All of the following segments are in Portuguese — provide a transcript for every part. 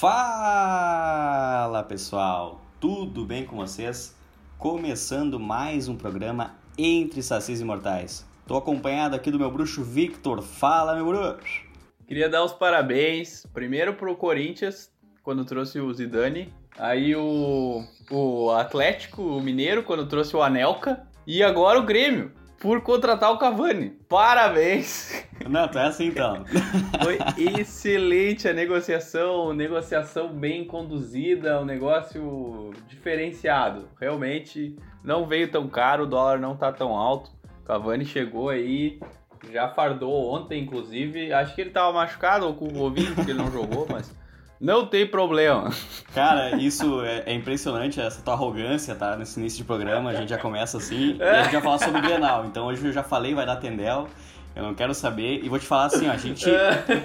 Fala pessoal, tudo bem com vocês? Começando mais um programa Entre Sacis Imortais. Tô acompanhado aqui do meu bruxo Victor. Fala, meu bruxo! Queria dar os parabéns, primeiro pro Corinthians, quando trouxe o Zidane, aí o, o Atlético Mineiro, quando trouxe o Anelka, e agora o Grêmio, por contratar o Cavani. Parabéns! Não, é assim então. Foi excelente a negociação, negociação bem conduzida, um negócio diferenciado. Realmente não veio tão caro, o dólar não tá tão alto. Cavani chegou aí, já fardou ontem, inclusive. Acho que ele tava machucado ou com o Covid, que ele não jogou, mas não tem problema. Cara, isso é, é, impressionante, essa tua arrogância, tá? Nesse início de programa, a gente já começa assim e a gente vai falar sobre o Grenal. Então hoje eu já falei, vai dar Tendel. Eu não quero saber. E vou te falar assim, ó, a gente,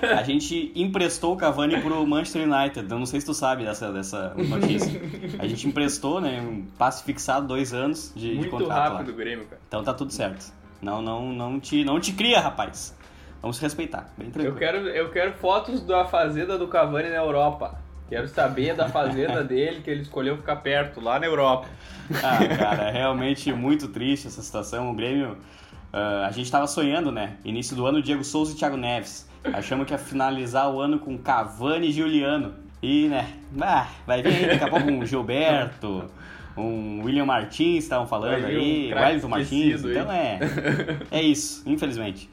a gente emprestou o Cavani pro Manchester United. Eu não sei se tu sabe dessa, dessa notícia. A gente emprestou, né? Um passe fixado, dois anos de, Muito de contrato rápido lá. o Grêmio, cara. Então tá tudo certo. Não, não, não te, não te cria, rapaz. Vamos respeitar, bem tranquilo. Eu quero, eu quero fotos da fazenda do Cavani na Europa. Quero saber da fazenda dele, que ele escolheu ficar perto, lá na Europa. Ah, cara, é realmente muito triste essa situação. O Grêmio, uh, a gente tava sonhando, né? Início do ano, Diego Souza e Thiago Neves. Achamos que ia finalizar o ano com Cavani e Juliano. E, né, ah, vai vir daqui a pouco um Gilberto, um William Martins, estavam falando um aí, Wellington Martins. Então é, é isso, infelizmente.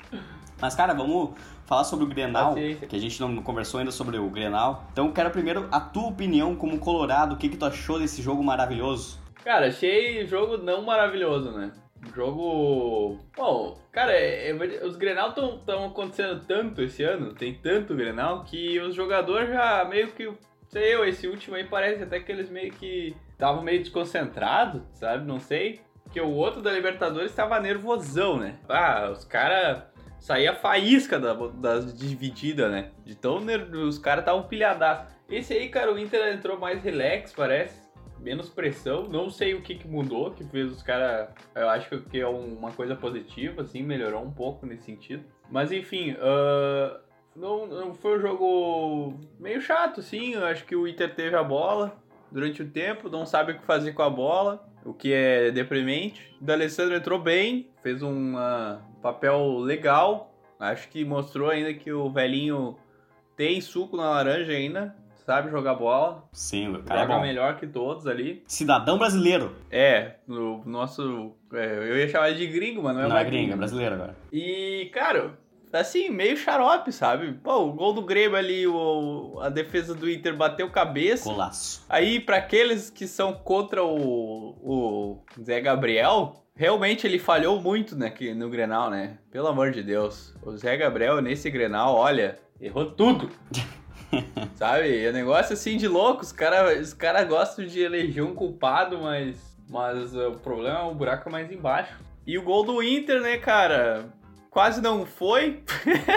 Mas, cara, vamos falar sobre o Grenal, que a gente não conversou ainda sobre o Grenal. Então, eu quero primeiro a tua opinião como colorado, o que, que tu achou desse jogo maravilhoso? Cara, achei jogo não maravilhoso, né? Jogo. Bom, cara, é- é- os Grenal estão acontecendo tanto esse ano, tem tanto Grenal, que os jogadores já meio que. Sei eu, esse último aí parece até que eles meio que estavam meio desconcentrados, sabe? Não sei. Porque o outro da Libertadores estava nervosão, né? Ah, os caras. Saía faísca da, das divididas, né? De tão ner- os caras estavam pilhadaços. Esse aí, cara, o Inter entrou mais relax, parece menos pressão. Não sei o que, que mudou, que fez os caras. Eu acho que é uma coisa positiva, assim, melhorou um pouco nesse sentido. Mas enfim, ah, não, não foi um jogo meio chato, sim. Eu acho que o Inter teve a bola durante o tempo, não sabe o que fazer com a bola. O que é deprimente. O D'Alessandro entrou bem, fez um ah, papel legal. Acho que mostrou ainda que o velhinho tem suco na laranja ainda. Sabe jogar bola. Sim, o cara é Joga bom. melhor que todos ali. Cidadão brasileiro. É, no nosso. é, eu ia chamar de gringo, mas não é Não é gringo, é gringa. brasileiro agora. E, cara, assim, meio xarope, sabe? Pô, o gol do Grêmio ali, o, a defesa do Inter bateu cabeça. Golaço. Aí, pra aqueles que são contra o, o Zé Gabriel, realmente ele falhou muito né, no Grenal, né? Pelo amor de Deus. O Zé Gabriel, nesse Grenal, olha, errou tudo. Sabe? É um negócio assim de louco. Os caras os cara gostam de eleger um culpado, mas, mas o problema é o buraco mais embaixo. E o gol do Inter, né, cara? Quase não foi.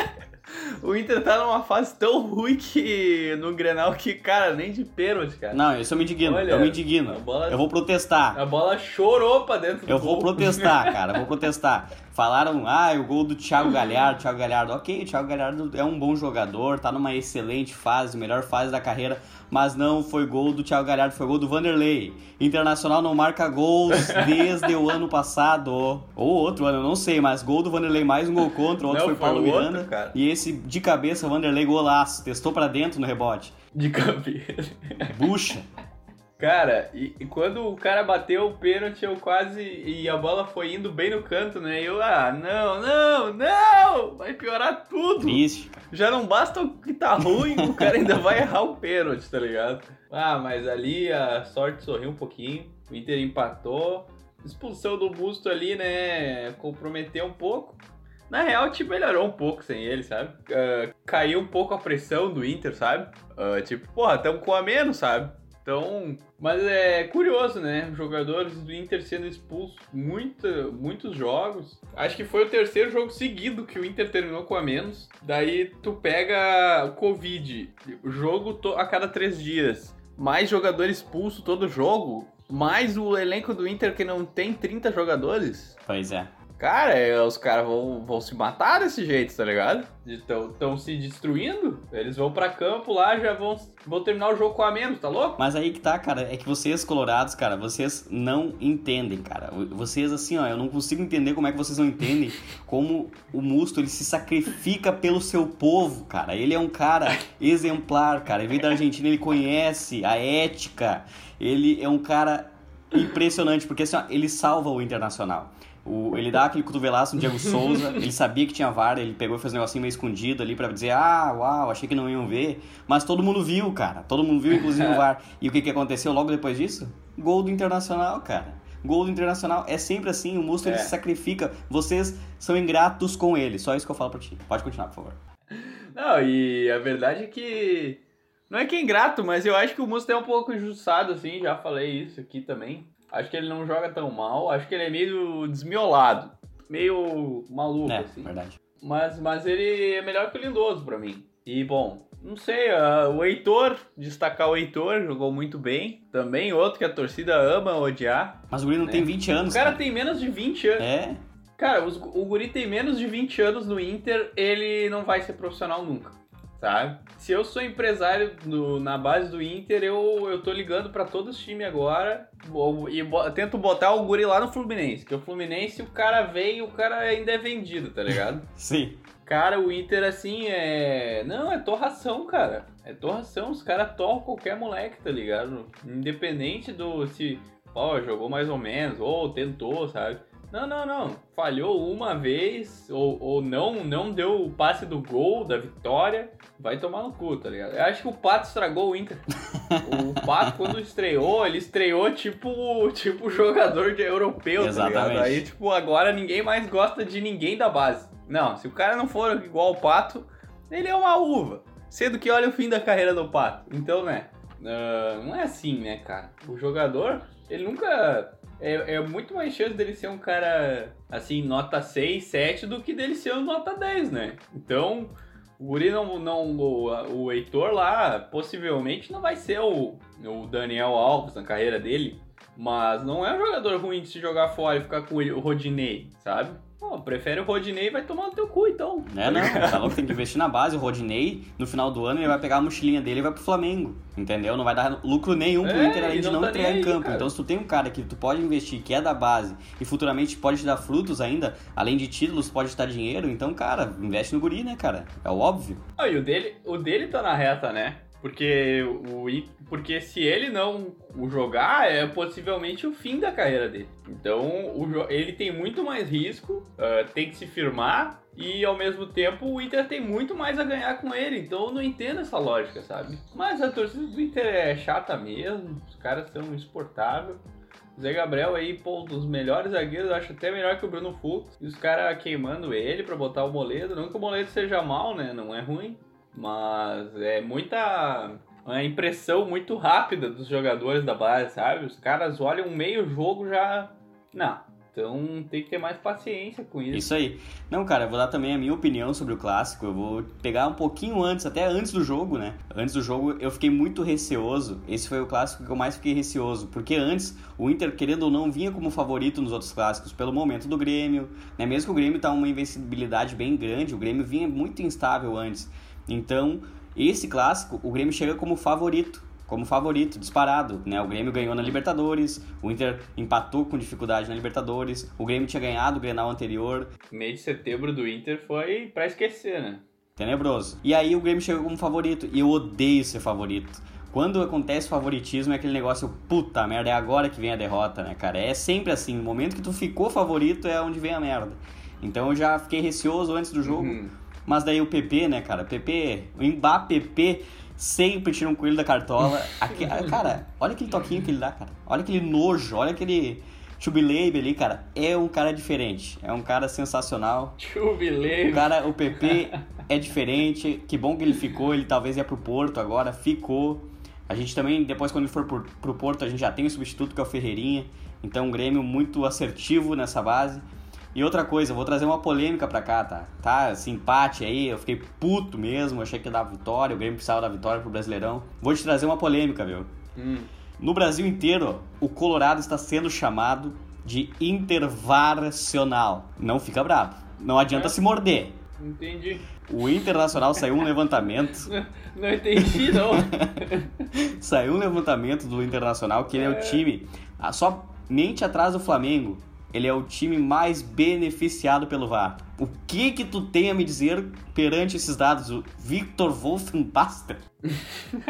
o Inter tá numa fase tão ruim que no Grenal que, cara, nem de pênalti, cara. Não, isso eu me indigno. Olha, eu me indigno. bola- Eu vou protestar. A bola chorou pra dentro do Eu vou protestar, cara. eu Vou protestar. Falaram, ah, o gol do Thiago Galhardo. Thiago Galhardo, ok, o Thiago Galhardo é um bom jogador, tá numa excelente fase, melhor fase da carreira, mas não foi gol do Thiago Galhardo, foi gol do Vanderlei. Internacional não marca gols desde o ano passado. Ou outro ano, eu não sei, mas gol do Vanderlei, mais um gol contra, o outro Não, foi Paulo foi o outro, Miranda. cara. E esse de cabeça, Vanderlei golaço, testou pra dentro no rebote. De cabeça. Bucha. Cara, e, e quando o cara bateu o pênalti, eu quase. E a bola foi indo bem no canto, né? E eu, ah, não, não, não! Vai piorar tudo! Triste. Já não basta o que tá ruim, o cara ainda vai errar o pênalti, tá ligado? Ah, mas ali a sorte sorriu um pouquinho. O Inter empatou. Expulsão do Busto ali, né? Comprometeu um pouco. Na real, time melhorou um pouco sem ele, sabe? Ah, caiu um pouco a pressão do Inter, sabe? Ah, tipo, porra, tamo com a menos, sabe? Então, mas é curioso, né? Jogadores do Inter sendo expulsos muitos jogos. Acho que foi o terceiro jogo seguido que o Inter terminou com a menos. Daí tu pega o Covid, jogo a cada três dias, mais jogador expulso todo jogo, mais o elenco do Inter que não tem 30 jogadores. Pois é. Cara, é, os caras vão, vão se matar desse jeito, tá ligado? Estão se destruindo. Eles vão pra campo lá, já vão, vão terminar o jogo com a menos, tá louco? Mas aí que tá, cara, é que vocês, colorados, cara, vocês não entendem, cara. Vocês, assim, ó, eu não consigo entender como é que vocês não entendem como o Musto, ele se sacrifica pelo seu povo, cara. Ele é um cara exemplar, cara. Ele veio da Argentina, ele conhece a ética. Ele é um cara impressionante, porque assim, ó, ele salva o Internacional. O, ele dá aquele cotovelaço no Diego Souza, ele sabia que tinha VAR, ele pegou e fez um negocinho meio escondido ali para dizer, ah, uau, achei que não iam ver. Mas todo mundo viu, cara. Todo mundo viu, inclusive o VAR. E o que, que aconteceu logo depois disso? Gol do Internacional, cara. Gol do Internacional é sempre assim, o Musto é. ele se sacrifica. Vocês são ingratos com ele. Só isso que eu falo pra ti. Pode continuar, por favor. Não, e a verdade é que. Não é que é ingrato, mas eu acho que o Musto é um pouco injustiçado, assim, já falei isso aqui também. Acho que ele não joga tão mal. Acho que ele é meio desmiolado. Meio maluco, é, assim. verdade. Mas, mas ele é melhor que o Lindoso para mim. E, bom, não sei, uh, o Heitor, destacar o Heitor, jogou muito bem. Também outro que a torcida ama odiar. Mas o Guri não né? tem 20 anos. O cara, cara, tem menos de 20 anos. É? Cara, os, o Guri tem menos de 20 anos no Inter, ele não vai ser profissional nunca sabe? Se eu sou empresário do, na base do Inter, eu, eu tô ligando para todos os times agora e bo, tento botar o guri lá no Fluminense. Que o Fluminense, o cara vem e o cara ainda é vendido, tá ligado? Sim. Cara, o Inter, assim, é. Não, é torração, cara. É torração. Os caras torram qualquer moleque, tá ligado? Independente do se. Ó, jogou mais ou menos, ou tentou, sabe? Não, não, não. Falhou uma vez, ou, ou não, não deu o passe do gol, da vitória. Vai tomar no cu, tá ligado? Eu acho que o Pato estragou o Inter. o Pato, quando estreou, ele estreou tipo, tipo jogador de europeu, Exatamente. tá ligado? Aí, tipo, agora ninguém mais gosta de ninguém da base. Não, se o cara não for igual o Pato, ele é uma uva. Sendo que olha o fim da carreira do Pato. Então, né? Uh, não é assim, né, cara? O jogador, ele nunca é, é muito mais chance dele ser um cara, assim, nota 6, 7 do que dele ser um nota 10, né? Então, o Guri não, não o, o Heitor lá, possivelmente não vai ser o, o Daniel Alves na carreira dele, mas não é um jogador ruim de se jogar fora e ficar com o Rodinei, sabe? Pô, prefere o Rodinei e vai tomar no teu cu, então. É, não. Tá louco, tem que investir na base. O Rodinei, no final do ano, ele vai pegar a mochilinha dele e vai pro Flamengo. Entendeu? Não vai dar lucro nenhum pro é, Inter além de não, não tá entregar em campo. Cara. Então, se tu tem um cara que tu pode investir, que é da base, e futuramente pode te dar frutos ainda, além de títulos, pode te dar dinheiro, então, cara, investe no guri, né, cara? É o óbvio. Ah, e o dele, o dele tá na reta, né? Porque, o, porque se ele não o jogar, é possivelmente o fim da carreira dele. Então, o, ele tem muito mais risco, uh, tem que se firmar, e ao mesmo tempo o Inter tem muito mais a ganhar com ele. Então eu não entendo essa lógica, sabe? Mas a torcida do Inter é chata mesmo, os caras são insuportáveis. Zé Gabriel aí, pô, um dos melhores zagueiros, acho até melhor que o Bruno Fux. E os caras queimando ele pra botar o Moledo. Não que o Moledo seja mal, né? Não é ruim. Mas é muita. Uma impressão muito rápida dos jogadores da base, sabe? Os caras olham meio jogo já. Não. Então tem que ter mais paciência com isso. Isso aí. Não, cara, eu vou dar também a minha opinião sobre o clássico. Eu vou pegar um pouquinho antes, até antes do jogo, né? Antes do jogo eu fiquei muito receoso. Esse foi o clássico que eu mais fiquei receoso. Porque antes o Inter, querendo ou não, vinha como favorito nos outros clássicos, pelo momento do Grêmio. Né? Mesmo que o Grêmio tá uma invencibilidade bem grande, o Grêmio vinha muito instável antes. Então, esse clássico, o Grêmio chega como favorito, como favorito, disparado, né? O Grêmio ganhou na Libertadores, o Inter empatou com dificuldade na Libertadores, o Grêmio tinha ganhado o Grenal anterior. Mês de setembro do Inter foi para esquecer, né? Tenebroso. E aí o Grêmio chegou como favorito, e eu odeio ser favorito. Quando acontece favoritismo é aquele negócio, puta merda, é agora que vem a derrota, né, cara? É sempre assim, no momento que tu ficou favorito é onde vem a merda. Então eu já fiquei receoso antes do jogo. Uhum. Mas daí o PP, né, cara? PP, o Mbappé sempre tira um coelho da cartola. Aqui, cara, olha aquele toquinho que ele dá, cara. Olha aquele nojo, olha aquele Chubilabe ali, cara. É um cara diferente. É um cara sensacional. Chubilabe. O cara, o PP é diferente. Que bom que ele ficou. Ele talvez ia pro Porto agora. Ficou. A gente também, depois quando ele for pro, pro Porto, a gente já tem o substituto que é o Ferreirinha. Então, um Grêmio muito assertivo nessa base. E outra coisa, eu vou trazer uma polêmica pra cá, tá? Tá, esse empate aí, eu fiquei puto mesmo, achei que ia dar vitória, o Grêmio precisava da vitória pro Brasileirão. Vou te trazer uma polêmica, viu? Hum. No Brasil inteiro, o Colorado está sendo chamado de intervarcional. Não fica bravo. Não adianta é. se morder. Entendi. O Internacional saiu um levantamento. Não, não entendi, não. saiu um levantamento do Internacional que ele é, é o time, somente atrás do Flamengo, ele é o time mais beneficiado pelo VAR. O que que tu tem a me dizer perante esses dados? O Victor Wolfenbaster?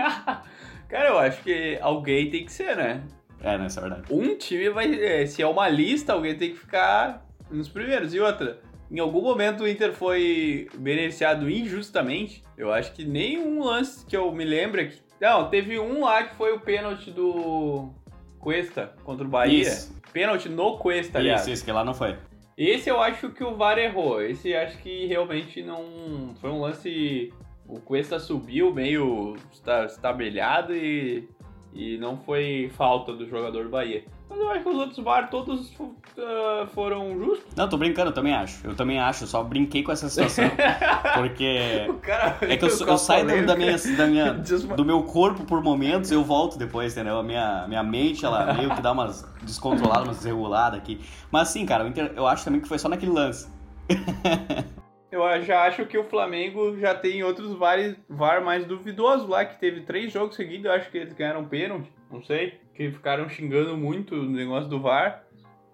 Cara, eu acho que alguém tem que ser, né? É, não, isso é verdade. Um time vai. É, se é uma lista, alguém tem que ficar nos primeiros. E outra, em algum momento o Inter foi beneficiado injustamente. Eu acho que nenhum lance que eu me lembro que. Não, teve um lá que foi o pênalti do Cuesta contra o Bahia. Isso. Pênalti no Cuesta, aliás. Isso, isso, que lá não foi. Esse eu acho que o VAR errou. Esse acho que realmente não. Foi um lance. O Cuesta subiu meio estabelhado e e não foi falta do jogador do Bahia. Mas eu acho que os outros VAR todos uh, foram justos. Não, tô brincando, eu também acho. Eu também acho, só brinquei com essa situação. porque. é que eu, eu saio da minha, da minha, do meu corpo por momentos eu volto depois, entendeu? A minha, minha mente, ela meio que dá umas descontroladas, umas desreguladas aqui. Mas assim, cara, eu acho também que foi só naquele lance. Eu já acho que o Flamengo já tem outros VAR, VAR mais duvidosos lá, que teve três jogos seguidos, eu acho que eles ganharam pênalti, não sei, que ficaram xingando muito o negócio do VAR.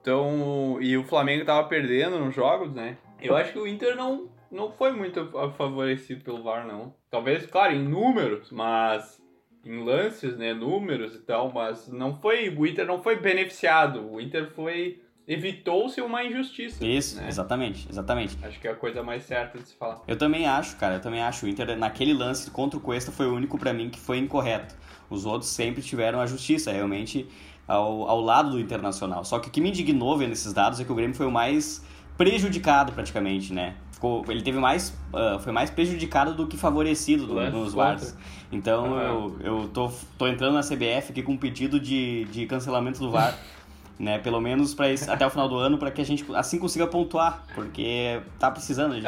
Então, e o Flamengo tava perdendo nos jogos, né? Eu acho que o Inter não, não foi muito favorecido pelo VAR, não. Talvez, claro, em números, mas em lances, né, números e tal, mas não foi, o Inter não foi beneficiado. O Inter foi evitou-se uma injustiça. Isso, né? exatamente, exatamente. Acho que é a coisa mais certa de se falar. Eu também acho, cara, eu também acho. O Inter, naquele lance contra o Cuesta, foi o único para mim que foi incorreto. Os outros sempre tiveram a justiça, realmente, ao, ao lado do Internacional. Só que o que me indignou vendo esses dados é que o Grêmio foi o mais prejudicado, praticamente, né? Ficou, ele teve mais, uh, foi mais prejudicado do que favorecido do, nos VARs. Então uhum. eu, eu tô, tô entrando na CBF aqui com um pedido de, de cancelamento do VAR. né? Pelo menos para até o final do ano, para que a gente assim consiga pontuar, porque tá precisando, a gente,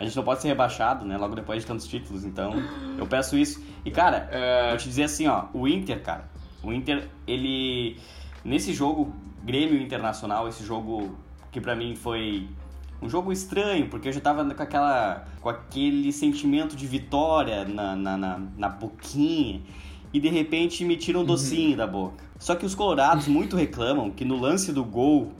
a gente não pode ser rebaixado, né? Logo depois de tantos títulos, então eu peço isso. E cara, é... vou te dizer assim, ó, o Inter, cara, o Inter, ele nesse jogo Grêmio Internacional, esse jogo que para mim foi um jogo estranho, porque eu já tava com aquela com aquele sentimento de vitória na, na, na, na boquinha e de repente me tira um uhum. docinho uhum. da boca. Só que os colorados muito reclamam que no lance do gol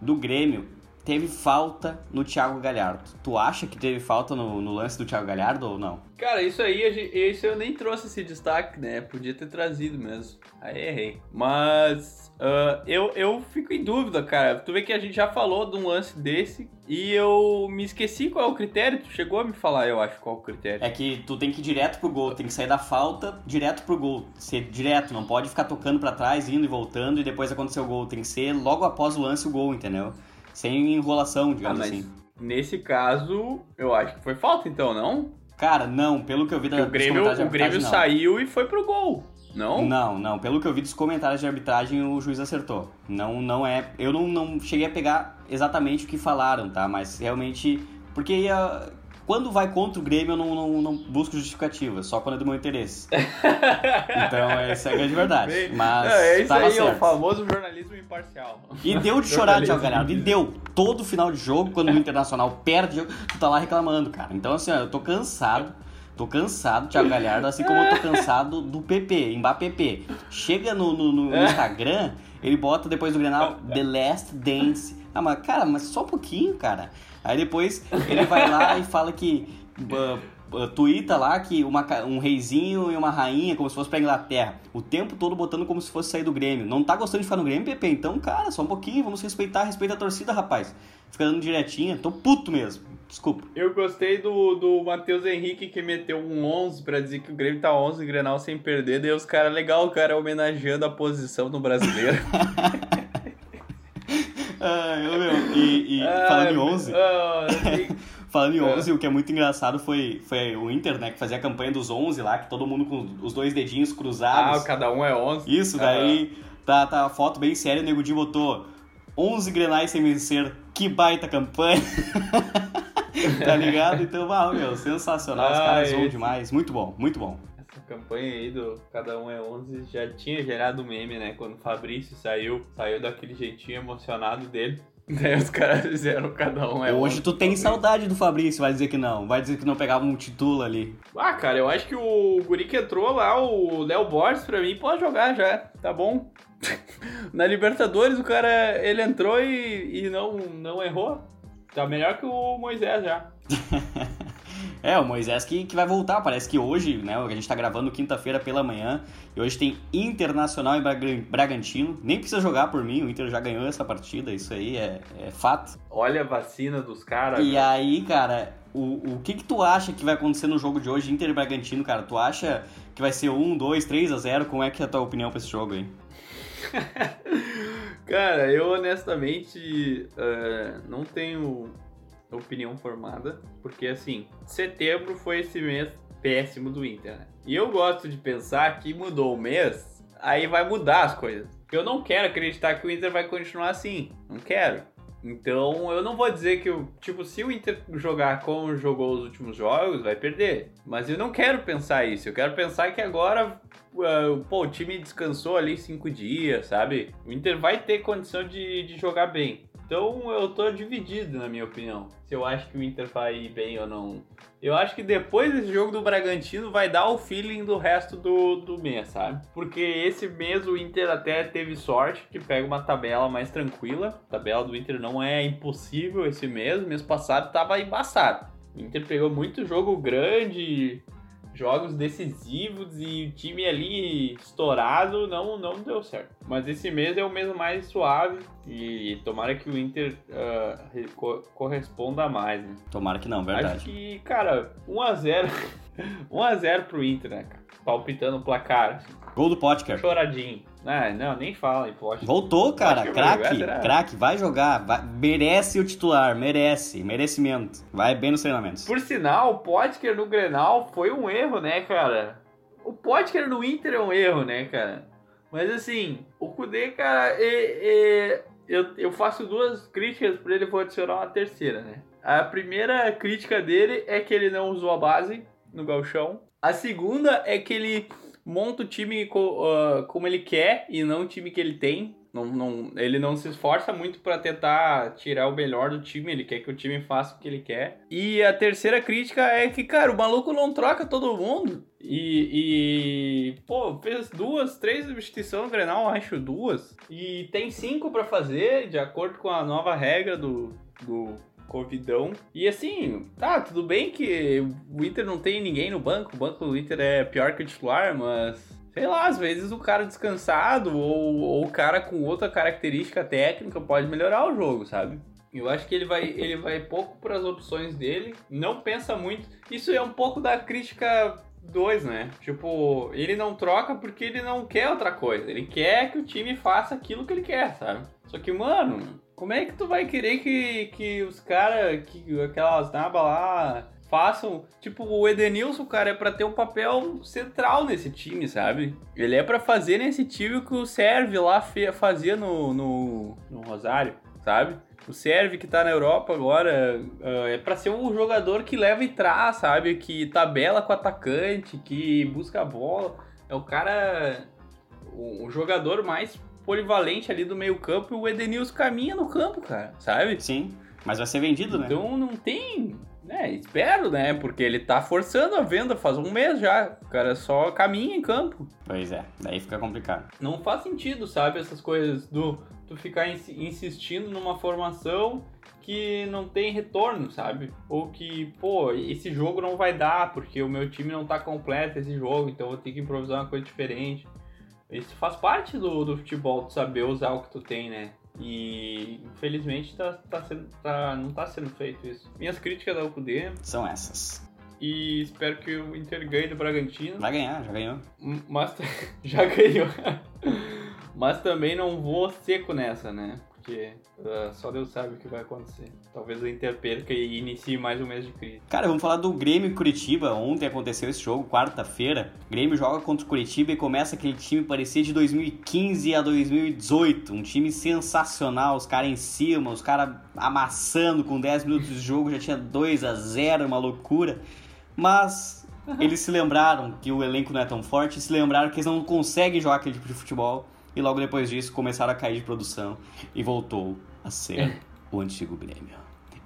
do Grêmio teve falta no Thiago Galhardo. Tu acha que teve falta no, no, lance do Thiago Galhardo ou não? Cara, isso aí, isso eu nem trouxe esse destaque, né? Podia ter trazido mesmo. Aí errei. Mas Uh, eu, eu fico em dúvida, cara. Tu vê que a gente já falou de um lance desse e eu me esqueci qual é o critério. Tu chegou a me falar, eu acho, qual é o critério. É que tu tem que ir direto pro gol, tem que sair da falta direto pro gol. Ser direto, não pode ficar tocando para trás, indo e voltando e depois acontecer o gol. Tem que ser logo após o lance o gol, entendeu? Sem enrolação, digamos ah, assim. Nesse caso, eu acho que foi falta então, não? Cara, não, pelo que eu vi da O Grêmio, o Grêmio saiu e foi pro gol. Não? Não, não. Pelo que eu vi dos comentários de arbitragem, o juiz acertou. Não, não é. Eu não, não cheguei a pegar exatamente o que falaram, tá? Mas realmente. Porque ia, quando vai contra o Grêmio, eu não, não, não busco justificativa, só quando é do meu interesse. então, essa é a grande verdade. Mas é, é isso aí, certo. o famoso jornalismo imparcial. E deu de chorar, Thiago Galhardo, e deu. Todo final de jogo, quando o Internacional perde, tu tá lá reclamando, cara. Então, assim, ó, eu tô cansado. Tô cansado, Thiago Galhardo, assim como eu tô cansado do PP, Mbappé. Chega no, no, no é. Instagram, ele bota depois do Grenal The Last Dance. Ah, mas cara, mas só um pouquinho, cara. Aí depois ele vai lá e fala que. Uh, uh, tuita lá que uma, um reizinho e uma rainha, como se fosse pra Inglaterra. O tempo todo botando como se fosse sair do Grêmio. Não tá gostando de ficar no Grêmio, PP? Então, cara, só um pouquinho, vamos respeitar, respeita a torcida, rapaz. Fica dando direitinho, tô puto mesmo. Desculpa. Eu gostei do, do Matheus Henrique que meteu um 11 pra dizer que o Grêmio tá 11 Grenal sem perder. Daí os caras, legal, o cara homenageando a posição no brasileiro. ah, eu, meu, e, e ah, falando em 11. Oh, falando em 11, é. o que é muito engraçado foi, foi o Inter, né? Que fazia a campanha dos 11 lá, que todo mundo com os dois dedinhos cruzados. Ah, cada um é 11. Isso, daí tá, tá a foto bem séria, o Nego Di botou 11 grenais sem vencer. Que baita campanha. tá ligado? Então, uau, meu, sensacional. Os caras vão demais. Muito bom, muito bom. Essa campanha aí do Cada Um é 11 já tinha gerado meme, né? Quando o Fabrício saiu, saiu daquele jeitinho emocionado dele. Daí os caras fizeram cada um é Hoje tu tem saudade do Fabrício, vai dizer que não. Vai dizer que não pegava um título ali. Ah, cara, eu acho que o guri que entrou lá, o Léo Borges, pra mim, pode jogar já. Tá bom. Na Libertadores, o cara, ele entrou e, e não, não errou. Tá melhor que o Moisés já. É, o Moisés que, que vai voltar. Parece que hoje, né? A gente tá gravando quinta-feira pela manhã. E hoje tem Internacional e Braga- Bragantino. Nem precisa jogar por mim, o Inter já ganhou essa partida. Isso aí é, é fato. Olha a vacina dos caras. E velho. aí, cara, o, o que que tu acha que vai acontecer no jogo de hoje, Inter e Bragantino, cara? Tu acha que vai ser 1, 2, 3 a 0? Como é que é a tua opinião pra esse jogo aí? Cara, eu honestamente eh, não tenho opinião formada, porque assim, setembro foi esse mês péssimo do Inter, né? E eu gosto de pensar que mudou o mês, aí vai mudar as coisas. Eu não quero acreditar que o Inter vai continuar assim, não quero. Então eu não vou dizer que, tipo, se o Inter jogar como jogou os últimos jogos, vai perder. Mas eu não quero pensar isso. Eu quero pensar que agora, uh, pô, o time descansou ali cinco dias, sabe? O Inter vai ter condição de, de jogar bem. Então eu tô dividido, na minha opinião. Se eu acho que o Inter vai ir bem ou não. Eu acho que depois desse jogo do Bragantino vai dar o feeling do resto do, do mês, sabe? Porque esse mês o Inter até teve sorte que pega uma tabela mais tranquila. A tabela do Inter não é impossível esse mês. Mês passado tava embaçado. O Inter pegou muito jogo grande, jogos decisivos e o time ali estourado não, não deu certo. Mas esse mês é o mês mais suave e tomara que o Inter re- co- corresponda mais, né? Tomara que não, Acho verdade. que, cara, 1x0. 1x0 pro Inter, né, cara? Palpitando o placar. assim, Gol do Potker. Choradinho. Ah, não, nem fala em. Voltou, cara. Craque, craque. Vai jogar. vai- Merece o titular. Merece. Merecimento. Vai bem nos treinamentos. Por sinal, o Potker no Grenal foi um erro, né, cara? O Potker no Inter é um erro, né, cara? Mas assim, o Kudê, cara, é- é- eu, eu faço duas críticas pra ele, vou adicionar uma terceira, né? A primeira crítica dele é que ele não usou a base no galchão. A segunda é que ele monta o time co- ah, como ele quer e não o time que ele tem. Não, não, ele não se esforça muito pra tentar tirar o melhor do time, ele quer que o time faça o que ele quer. E a terceira crítica é que, cara, o maluco não troca todo mundo. E, e pô, fez duas, três substituições no Grenal, acho duas. E tem cinco pra fazer, de acordo com a nova regra do, do Covidão. E assim, tá, tudo bem que o Inter não tem ninguém no banco, o banco do Inter é pior que o titular, mas sei lá, às vezes o cara descansado ou, ou o cara com outra característica técnica pode melhorar o jogo, sabe? Eu acho que ele vai, ele vai pouco para as opções dele, não pensa muito. Isso é um pouco da crítica 2, né? Tipo, ele não troca porque ele não quer outra coisa. Ele quer que o time faça aquilo que ele quer, sabe? Só que, mano, como é que tu vai querer que, que os caras, que aquelas nabas lá façam. Tipo, o Edenilson, cara, é pra ter um papel central nesse time, sabe? Ele é pra fazer nesse time que o Serve lá fazia no, no, no Rosário, sabe? O Serve que tá na Europa agora ah, é pra ser um jogador que leva e traz, sabe? Que tabela com o atacante, que busca a bola. É o cara. O jogador mais polivalente ali do meio-campo e o Edenilson caminha no campo, cara, sabe? Sim. Mas vai ser vendido, né? Então não tem. Né, espero, né? Porque ele tá forçando a venda faz um mês já. O cara só caminha em campo. Pois é. Daí fica complicado. Não faz sentido, sabe? Essas coisas do tu ficar insi- insistindo numa formação que não tem retorno, sabe? Ou que, pô, esse jogo não vai dar porque o meu time não tá completo esse jogo, então eu vou ter que improvisar uma coisa diferente. Isso faz parte do, do futebol, tu saber usar o que tu tem, né? E infelizmente tá, tá sendo, tá, não tá sendo feito isso. Minhas críticas ao Kudê São essas. e espero que o Inter ganhe do Bragantino. Vai ganhar, já ganhou. Mas já ganhou. Mas também não vou seco nessa, né? Porque ah, só Deus sabe o que vai acontecer. Talvez o Inter perca e inicie mais um mês de crise. Cara, vamos falar do Grêmio Curitiba. Ontem aconteceu esse jogo, quarta-feira. Grêmio joga contra o Curitiba e começa aquele time parecia de 2015 a 2018. Um time sensacional, os caras em cima, os caras amassando com 10 minutos de jogo, já tinha 2 a 0 uma loucura. Mas eles se lembraram que o elenco não é tão forte, se lembraram que eles não conseguem jogar aquele tipo de futebol, e logo depois disso começaram a cair de produção e voltou a ser o antigo Grêmio.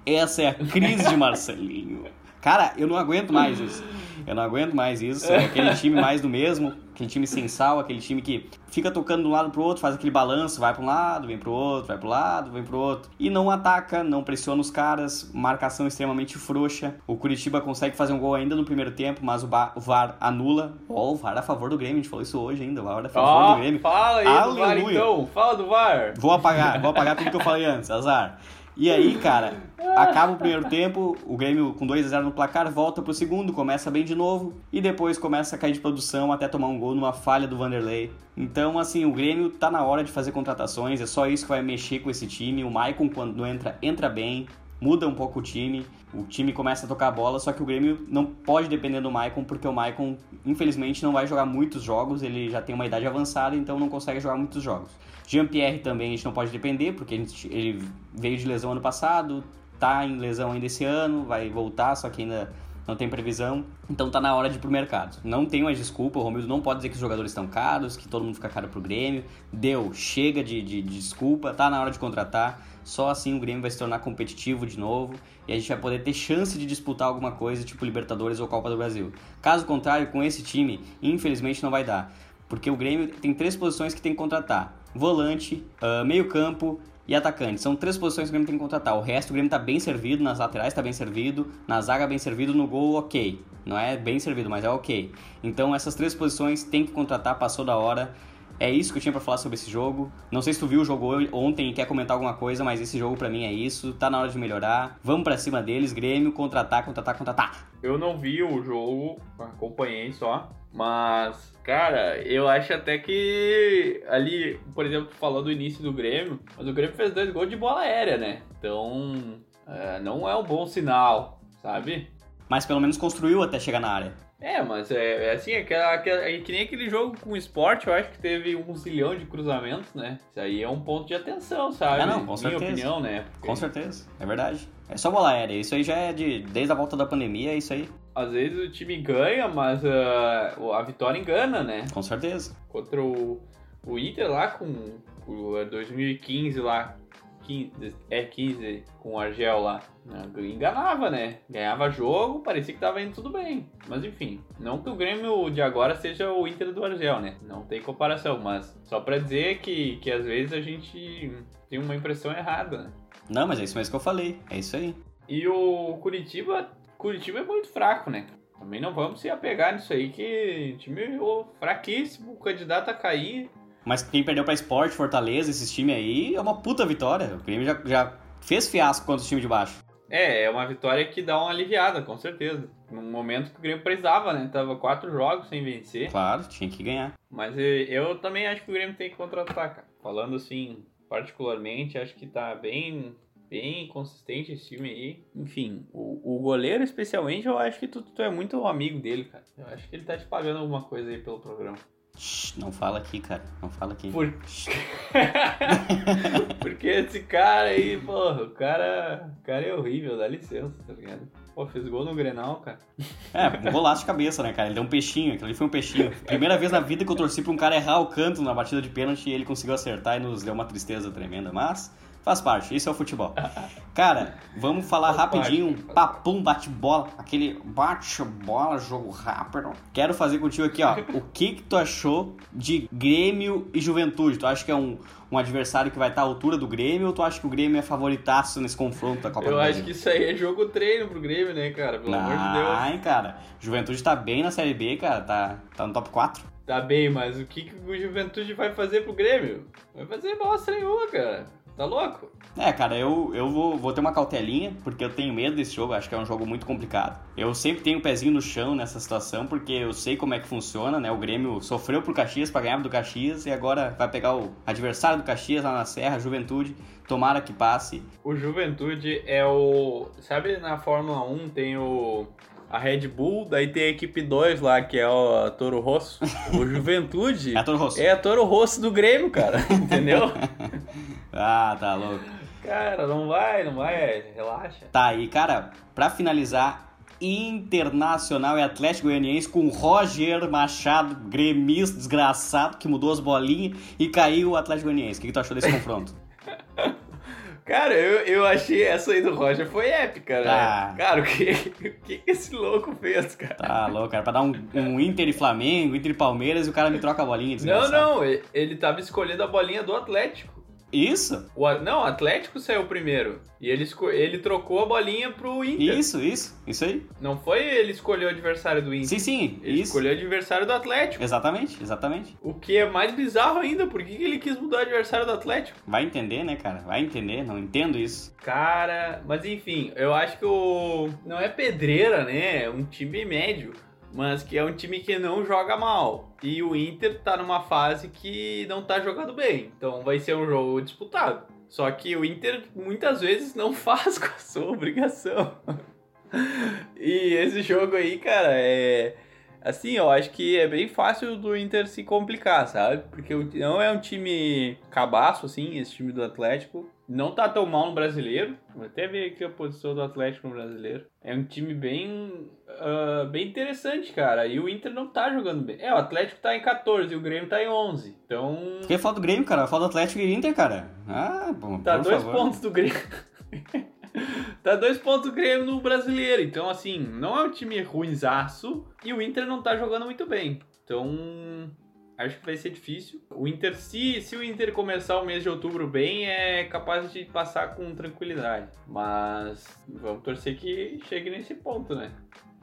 Essa é a crise de Marcelinho. Cara, eu não aguento mais isso. Eu não aguento mais isso. É aquele time mais do mesmo, aquele time sem sal, aquele time que fica tocando de um lado pro outro, faz aquele balanço, vai para um lado, vem pro outro, vai pro lado, vem pro outro. E não ataca, não pressiona os caras, marcação extremamente frouxa. O Curitiba consegue fazer um gol ainda no primeiro tempo, mas o, o VAR anula. Ó, oh, o VAR a favor do Grêmio, a gente falou isso hoje ainda, o VAR a favor oh, do Grêmio. Fala aí Aleluia. do VAR então, fala do VAR. Vou apagar, vou apagar tudo que eu falei antes, azar. E aí, cara, acaba o primeiro tempo, o Grêmio com 2 a 0 no placar, volta pro segundo, começa bem de novo e depois começa a cair de produção até tomar um gol numa falha do Vanderlei. Então, assim, o Grêmio tá na hora de fazer contratações, é só isso que vai mexer com esse time. O Maicon, quando entra, entra bem, muda um pouco o time, o time começa a tocar a bola, só que o Grêmio não pode depender do Maicon, porque o Maicon, infelizmente, não vai jogar muitos jogos, ele já tem uma idade avançada, então não consegue jogar muitos jogos. Jean-Pierre também a gente não pode depender, porque gente, ele veio de lesão ano passado, tá em lesão ainda esse ano, vai voltar, só que ainda não tem previsão. Então tá na hora de ir pro mercado. Não tem mais desculpa, o Romildo não pode dizer que os jogadores estão caros, que todo mundo fica caro pro Grêmio. Deu, chega de, de, de desculpa, tá na hora de contratar. Só assim o Grêmio vai se tornar competitivo de novo e a gente vai poder ter chance de disputar alguma coisa, tipo Libertadores ou Copa do Brasil. Caso contrário, com esse time, infelizmente não vai dar. Porque o Grêmio tem três posições que tem que contratar volante, uh, meio-campo e atacante. São três posições que o Grêmio tem que contratar. O resto o Grêmio está bem servido, nas laterais está bem servido, na zaga bem servido, no gol ok. Não é bem servido, mas é ok. Então essas três posições tem que contratar, passou da hora. É isso que eu tinha para falar sobre esse jogo. Não sei se tu viu o jogo ontem e quer comentar alguma coisa, mas esse jogo para mim é isso. Tá na hora de melhorar. Vamos para cima deles, Grêmio, contratar, contratar, contratar. Eu não vi o jogo, acompanhei só. Mas, cara, eu acho até que ali, por exemplo, tu falou do início do Grêmio, mas o Grêmio fez dois gols de bola aérea, né? Então, é, não é um bom sinal, sabe? Mas pelo menos construiu até chegar na área. É, mas é, é assim, é, é, que nem aquele jogo com esporte, eu acho que teve um zilhão de cruzamentos, né? Isso aí é um ponto de atenção, sabe? Ah, não, com Minha certeza. opinião, né? Porque... Com certeza, é verdade. É só bola aérea, isso aí já é de. Desde a volta da pandemia, é isso aí às vezes o time ganha, mas uh, a vitória engana, né? Com certeza. Contra o, o Inter lá com o 2015 lá, 15, é 15 com o Argel lá, né? enganava, né? Ganhava jogo, parecia que tava indo tudo bem. Mas enfim, não que o Grêmio de agora seja o Inter do Argel, né? Não tem comparação, mas só pra dizer que, que às vezes a gente tem uma impressão errada, né? Não, mas é isso mesmo que eu falei, é isso aí. E o Curitiba Curitiba é muito fraco, né? Também não vamos se apegar nisso aí, que time fraquíssimo, o candidato a cair. Mas quem perdeu pra Sport, Fortaleza, esses times aí, é uma puta vitória. O Grêmio já, já fez fiasco contra o time de baixo. É, é uma vitória que dá uma aliviada, com certeza. Num momento que o Grêmio precisava, né? Tava quatro jogos sem vencer. Claro, tinha que ganhar. Mas eu também acho que o Grêmio tem que contratar, cara. Falando assim, particularmente, acho que tá bem bem consistente esse time aí. Enfim, o, o goleiro, especialmente, eu acho que tu, tu é muito amigo dele, cara. Eu acho que ele tá te pagando alguma coisa aí pelo programa. Não fala aqui, cara. Não fala aqui. Por... Porque esse cara aí, porra, o cara, o cara é horrível, dá licença, tá ligado? Pô, fez gol no Grenal, cara. É, um golaço de cabeça, né, cara? Ele deu um peixinho, aquilo ali foi um peixinho. Primeira vez na vida que eu torci pra um cara errar o canto na batida de pênalti e ele conseguiu acertar e nos deu uma tristeza tremenda, mas Faz parte, isso é o futebol. Cara, vamos falar Faz rapidinho, um papum, bate-bola, aquele bate-bola, jogo rápido. Quero fazer contigo aqui, ó, o que que tu achou de Grêmio e Juventude? Tu acha que é um, um adversário que vai estar à altura do Grêmio ou tu acha que o Grêmio é favoritaço nesse confronto da Copa Eu do Brasil? Eu acho que isso aí é jogo treino pro Grêmio, né, cara? Pelo amor de Deus. Ai, cara, Juventude tá bem na Série B, cara, tá, tá no top 4. Tá bem, mas o que, que o Juventude vai fazer pro Grêmio? Vai fazer bosta nenhuma, cara. Tá louco? É, cara, eu, eu vou, vou ter uma cautelinha, porque eu tenho medo desse jogo, acho que é um jogo muito complicado. Eu sempre tenho o um pezinho no chão nessa situação, porque eu sei como é que funciona, né? O Grêmio sofreu pro Caxias para ganhar do Caxias e agora vai pegar o adversário do Caxias lá na Serra, Juventude. Tomara que passe. O Juventude é o. Sabe na Fórmula 1 tem o a Red Bull, daí tem a equipe 2 lá, que é o Toro Rosso. O Juventude é a Toro Rosso. É a Toro Rosso do Grêmio, cara. Entendeu? ah, tá louco. Cara, não vai, não vai, relaxa. Tá, e cara, pra finalizar, Internacional e Atlético Goianiense com Roger Machado, gremista desgraçado, que mudou as bolinhas e caiu o Atlético Goianiense. O que, que tu achou desse confronto? Cara, eu, eu achei essa aí do Roger foi épica, né? Tá. Cara, o que, o que esse louco fez, cara? Tá louco, cara. Pra dar um, um Inter e Flamengo, Inter e Palmeiras e o cara me troca a bolinha. Não, desgraçado. não, ele, ele tava escolhendo a bolinha do Atlético. Isso? O, não, o Atlético saiu primeiro. E ele, ele trocou a bolinha pro Inter. Isso, isso. Isso aí. Não foi ele escolher o adversário do Inter. Sim, sim. Ele Isso. escolheu o adversário do Atlético. Exatamente, exatamente. O que é mais bizarro ainda, por que ele quis mudar o adversário do Atlético? Vai entender, né, cara? Vai entender. Não entendo isso. Cara, mas enfim, eu acho que o. Não é pedreira, né? É um time médio. Mas que é um time que não joga mal. E o Inter tá numa fase que não tá jogando bem. Então vai ser um jogo disputado. Só que o Inter muitas vezes não faz com a sua obrigação. e esse jogo aí, cara, é. Assim, eu acho que é bem fácil do Inter se complicar, sabe? Porque não é um time cabaço, assim, esse time do Atlético. Não tá tão mal no brasileiro. Vou até ver aqui a posição do Atlético no brasileiro. É um time bem. ah, bem interessante, cara. E o Inter não tá jogando bem. É, o Atlético tá em 14 e o Grêmio tá em 11. Então. Quem fala do Grêmio, cara? Fala do Atlético e Inter, cara. Ah, bom, Tá dois favor. pontos do Grêmio. tá dois pontos do Grêmio no brasileiro. Então, assim, não é um time ruinzaço. E o Inter não tá jogando muito bem. Então. Acho que vai ser difícil. O Inter, se, se o Inter começar o mês de outubro bem, é capaz de passar com tranquilidade. Mas vamos torcer que chegue nesse ponto, né?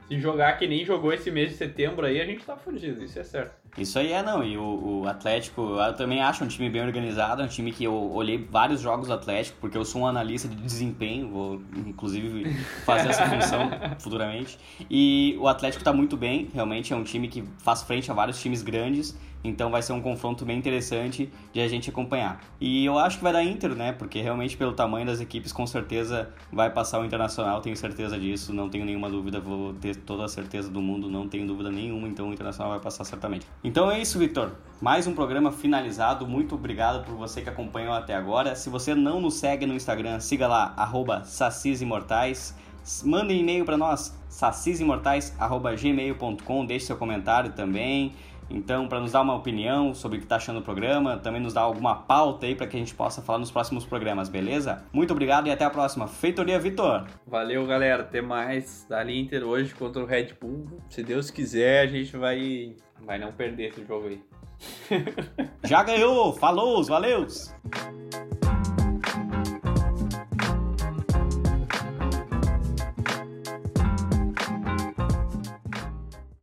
Se jogar que nem jogou esse mês de setembro aí, a gente tá fudido, isso é certo. Isso aí é, não. E o, o Atlético, eu também acho um time bem organizado, é um time que eu olhei vários jogos do Atlético, porque eu sou um analista de desempenho, vou inclusive fazer essa função futuramente. E o Atlético tá muito bem, realmente é um time que faz frente a vários times grandes, então vai ser um confronto bem interessante de a gente acompanhar. E eu acho que vai dar Inter, né? Porque realmente pelo tamanho das equipes, com certeza vai passar o Internacional, tenho certeza disso, não tenho nenhuma dúvida, vou ter toda a certeza do mundo, não tenho dúvida nenhuma, então o Internacional vai passar certamente. Então é isso, Victor. Mais um programa finalizado. Muito obrigado por você que acompanhou até agora. Se você não nos segue no Instagram, siga lá, sacisimortais. Manda um e-mail para nós, sacisimortais.gmail.com, deixe seu comentário também. Então, para nos dar uma opinião sobre o que está achando do programa, também nos dar alguma pauta aí para que a gente possa falar nos próximos programas, beleza? Muito obrigado e até a próxima. Feitoria Vitor! Valeu, galera. Até mais. Dali Inter hoje contra o Red Bull. Se Deus quiser, a gente vai, vai não perder esse jogo aí. Já ganhou! Falou! Valeus!